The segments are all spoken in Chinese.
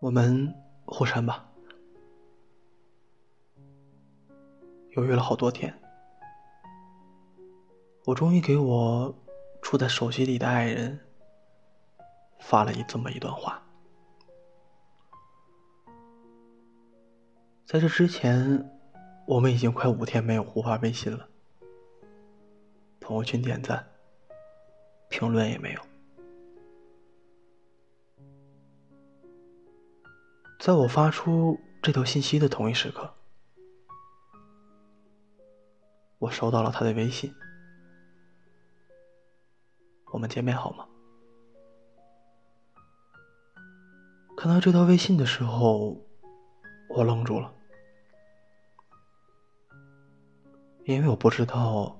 我们互删吧。犹豫了好多天，我终于给我住在手机里的爱人发了一这么一段话。在这之前，我们已经快五天没有互发微信了，朋友圈点赞、评论也没有。在我发出这条信息的同一时刻，我收到了他的微信。我们见面好吗？看到这条微信的时候，我愣住了，因为我不知道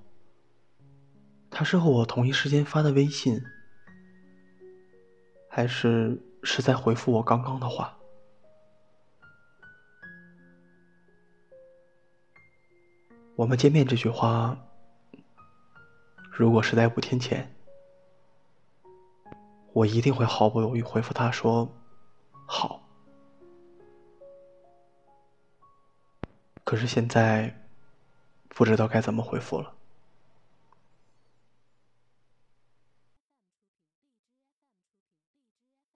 他是和我同一时间发的微信，还是是在回复我刚刚的话。我们见面这句话，如果是在五天前，我一定会毫不犹豫回复他说：“好。”可是现在，不知道该怎么回复了。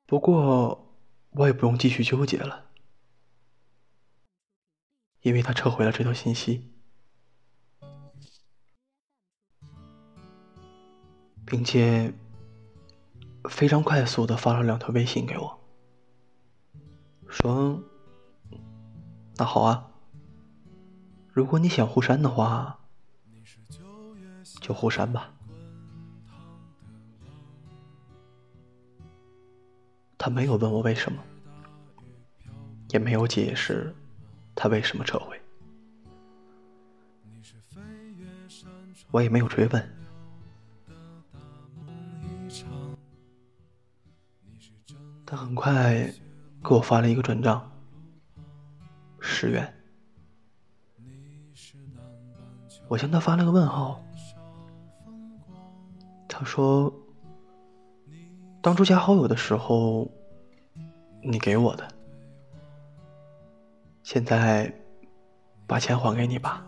不过，我也不用继续纠结了，因为他撤回了这条信息。并且非常快速的发了两条微信给我，说：“那好啊，如果你想互删的话，就互删吧。”他没有问我为什么，也没有解释他为什么撤回，我也没有追问。他很快给我发了一个转账，十元。我向他发了个问号。他说：“当初加好友的时候，你给我的，现在把钱还给你吧。”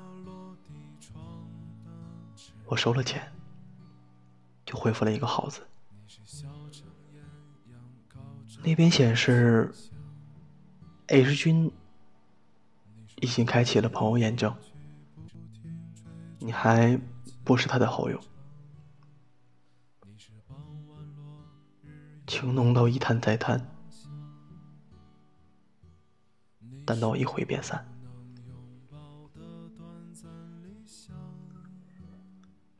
我收了钱，就回复了一个“好”字。那边显示，H 君已经开启了朋友验证，你还不是他的好友。情浓到一谈再谈，淡到一回便散。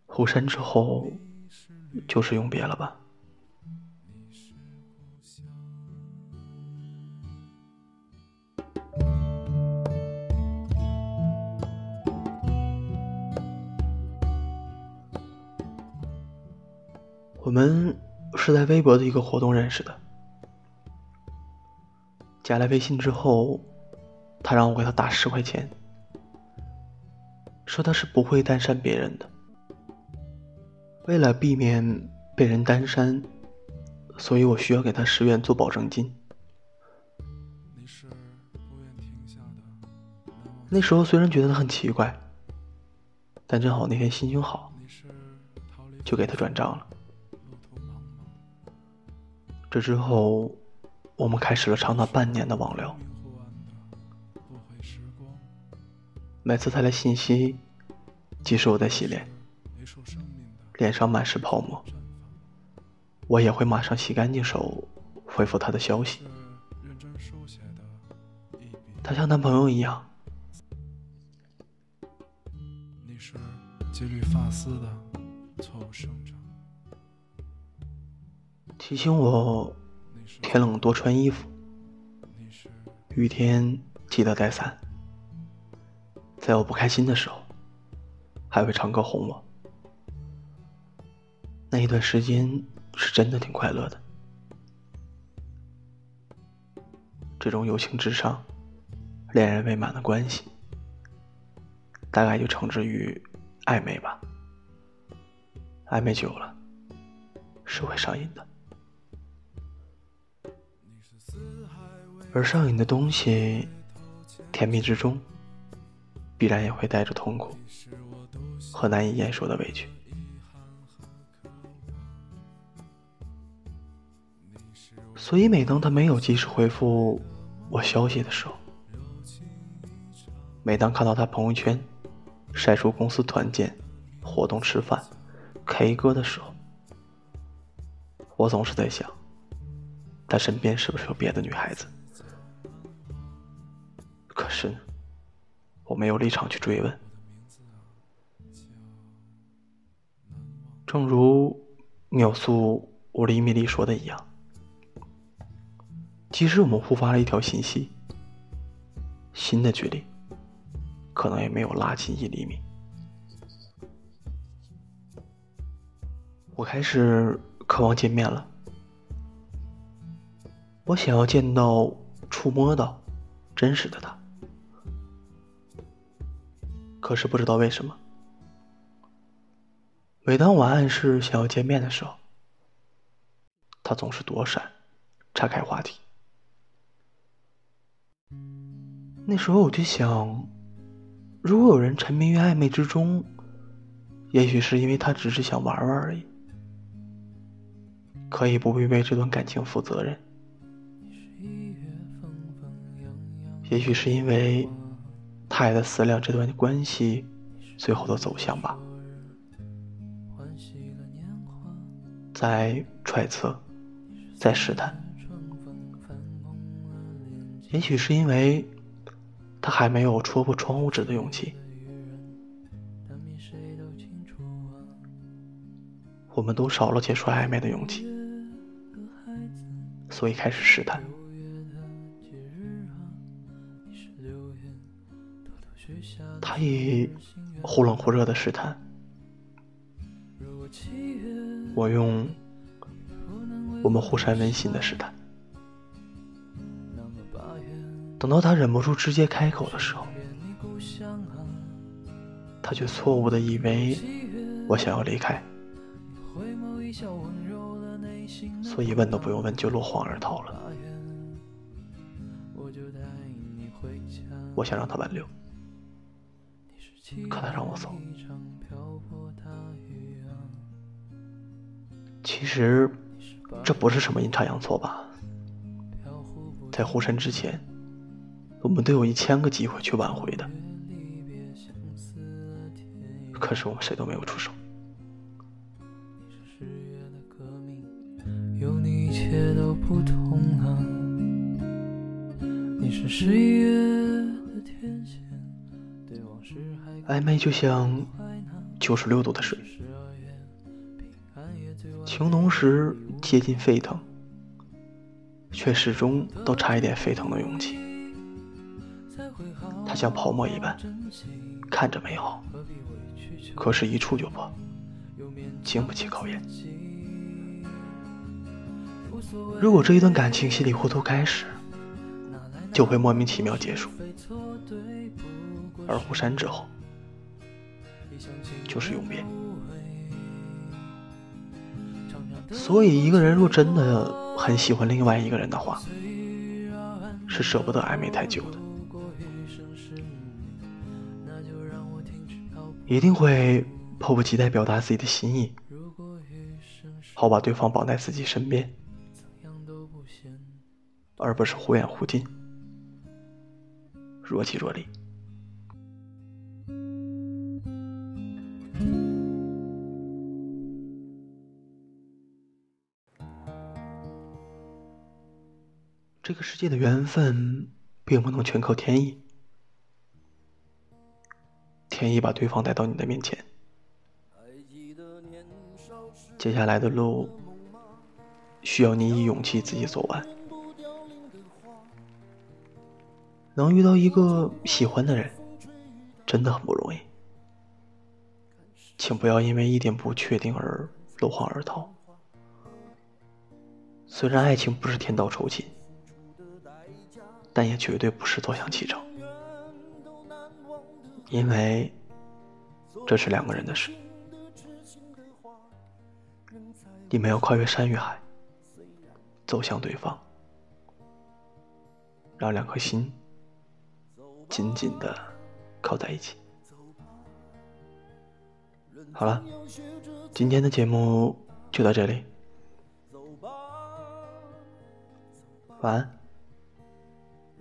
互删之后，就是永别了吧。我们是在微博的一个活动认识的，加了微信之后，他让我给他打十块钱，说他是不会单删别人的。为了避免被人单删，所以我需要给他十元做保证金。那时候虽然觉得他很奇怪，但正好那天心情好，就给他转账了。这之后，我们开始了长达半年的网聊。每次他来信息，即使我在洗脸，脸上满是泡沫，我也会马上洗干净手回复他的消息。他像男朋友一样，几缕发丝的错误生长提醒我天冷多穿衣服，雨天记得带伞。在我不开心的时候，还会唱歌哄我。那一段时间是真的挺快乐的。这种友情至上、恋人未满的关系，大概就称之于暧昧吧。暧昧久了，是会上瘾的。而上瘾的东西，甜蜜之中，必然也会带着痛苦和难以言说的委屈。所以，每当他没有及时回复我消息的时候，每当看到他朋友圈晒出公司团建、活动、吃饭、K 歌的时候，我总是在想，他身边是不是有别的女孩子？是，我没有立场去追问。正如秒速五厘米里说的一样。即使我们互发了一条信息，新的距离可能也没有拉近一厘米。我开始渴望见面了，我想要见到、触摸到真实的他。可是不知道为什么，每当我暗示想要见面的时候，他总是躲闪，岔开话题。那时候我就想，如果有人沉迷于暧昧之中，也许是因为他只是想玩玩而已，可以不必为这段感情负责任。也许是因为他也在思量这段关系最后的走向吧，在揣测，在试探。也许是因为。他还没有戳破窗户纸的勇气，我们都少了解说暧昧的勇气，所以开始试探。他以忽冷忽热的试探，我用我们互删微信的试探。等到他忍不住直接开口的时候，他却错误的以为我想要离开，所以问都不用问就落荒而逃了。我想让他挽留，可他让我走。其实这不是什么阴差阳错吧？在互删之前。我们都有一千个机会去挽回的，可是我们谁都没有出手。你是谁暧昧就像九十六度的水，情浓时接近沸腾，却始终都差一点沸腾的勇气。它像泡沫一般，看着美好，可是，一触就破，经不起考验。如果这一段感情稀里糊涂开始，就会莫名其妙结束；而互删之后，就是永别。所以，一个人若真的很喜欢另外一个人的话，是舍不得暧昧太久的。一定会迫不及待表达自己的心意，好把对方绑在自己身边，而不是忽远忽近，若即若离。这个世界的缘分，并不能全靠天意。天意把对方带到你的面前，接下来的路需要你以勇气自己走完。能遇到一个喜欢的人，真的很不容易，请不要因为一点不确定而落荒而逃。虽然爱情不是天道酬勤，但也绝对不是坐享其成。因为这是两个人的事，你们要跨越山与海，走向对方，让两颗心紧紧的靠在一起。好了，今天的节目就到这里，晚安，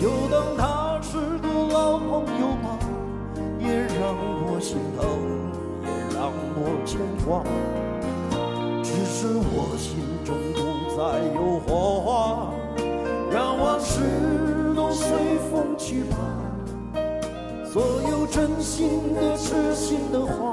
就当他是个老朋友吧，也让我心疼，也让我牵挂。只是我心中不再有火花，让往事都随风去吧。所有真心的、痴心的话，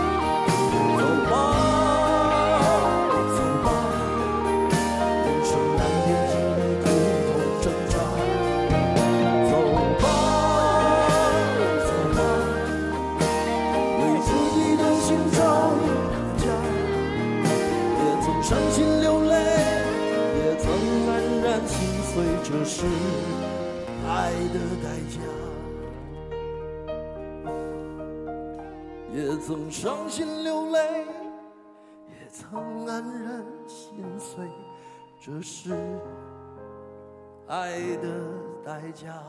也曾伤心流泪，也曾黯然心碎，这是爱的代价。也曾伤心流泪曾黯然心碎，这是爱的代价。